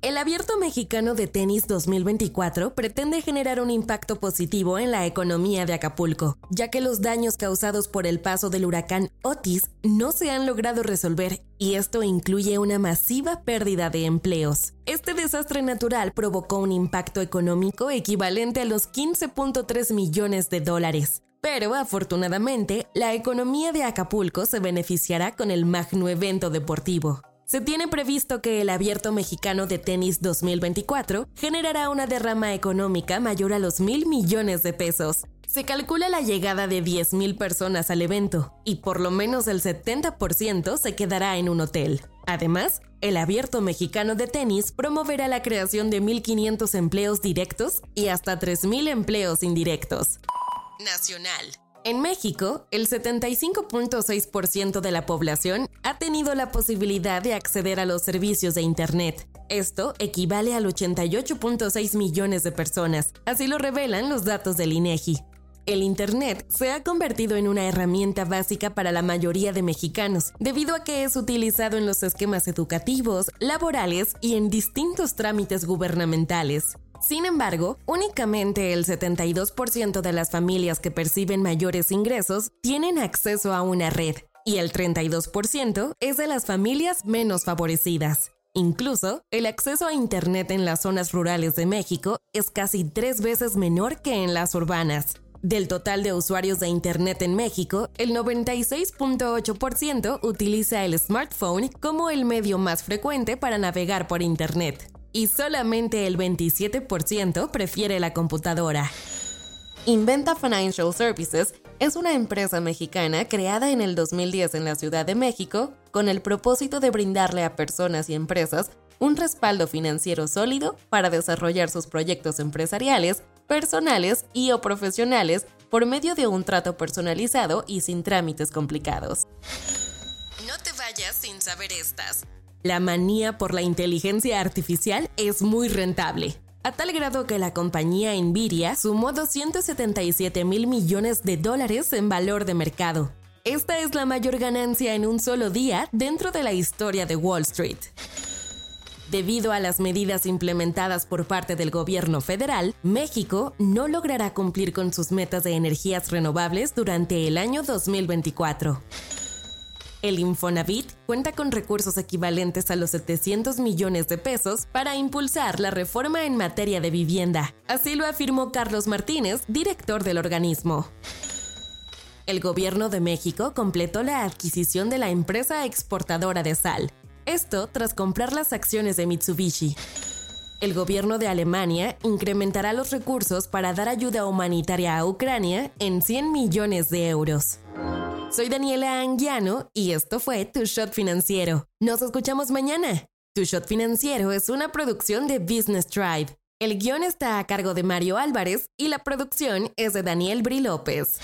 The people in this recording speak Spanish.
El Abierto Mexicano de Tenis 2024 pretende generar un impacto positivo en la economía de Acapulco, ya que los daños causados por el paso del huracán Otis no se han logrado resolver y esto incluye una masiva pérdida de empleos. Este desastre natural provocó un impacto económico equivalente a los 15.3 millones de dólares. Pero afortunadamente, la economía de Acapulco se beneficiará con el magno evento deportivo. Se tiene previsto que el Abierto Mexicano de Tenis 2024 generará una derrama económica mayor a los mil millones de pesos. Se calcula la llegada de 10.000 personas al evento y por lo menos el 70% se quedará en un hotel. Además, el Abierto Mexicano de Tenis promoverá la creación de 1.500 empleos directos y hasta 3.000 empleos indirectos. Nacional. En México, el 75.6% de la población ha tenido la posibilidad de acceder a los servicios de Internet. Esto equivale al 88.6 millones de personas, así lo revelan los datos del INEGI. El Internet se ha convertido en una herramienta básica para la mayoría de mexicanos, debido a que es utilizado en los esquemas educativos, laborales y en distintos trámites gubernamentales. Sin embargo, únicamente el 72% de las familias que perciben mayores ingresos tienen acceso a una red y el 32% es de las familias menos favorecidas. Incluso, el acceso a Internet en las zonas rurales de México es casi tres veces menor que en las urbanas. Del total de usuarios de Internet en México, el 96.8% utiliza el smartphone como el medio más frecuente para navegar por Internet y solamente el 27% prefiere la computadora. Inventa Financial Services es una empresa mexicana creada en el 2010 en la Ciudad de México con el propósito de brindarle a personas y empresas un respaldo financiero sólido para desarrollar sus proyectos empresariales, personales y o profesionales por medio de un trato personalizado y sin trámites complicados. No te vayas sin saber estas. La manía por la inteligencia artificial es muy rentable, a tal grado que la compañía Nvidia sumó 277 mil millones de dólares en valor de mercado. Esta es la mayor ganancia en un solo día dentro de la historia de Wall Street. Debido a las medidas implementadas por parte del gobierno federal, México no logrará cumplir con sus metas de energías renovables durante el año 2024. El Infonavit cuenta con recursos equivalentes a los 700 millones de pesos para impulsar la reforma en materia de vivienda. Así lo afirmó Carlos Martínez, director del organismo. El gobierno de México completó la adquisición de la empresa exportadora de sal. Esto tras comprar las acciones de Mitsubishi. El gobierno de Alemania incrementará los recursos para dar ayuda humanitaria a Ucrania en 100 millones de euros. Soy Daniela Anguiano y esto fue Tu Shot Financiero. Nos escuchamos mañana. Tu Shot Financiero es una producción de Business Tribe. El guion está a cargo de Mario Álvarez y la producción es de Daniel Bri López.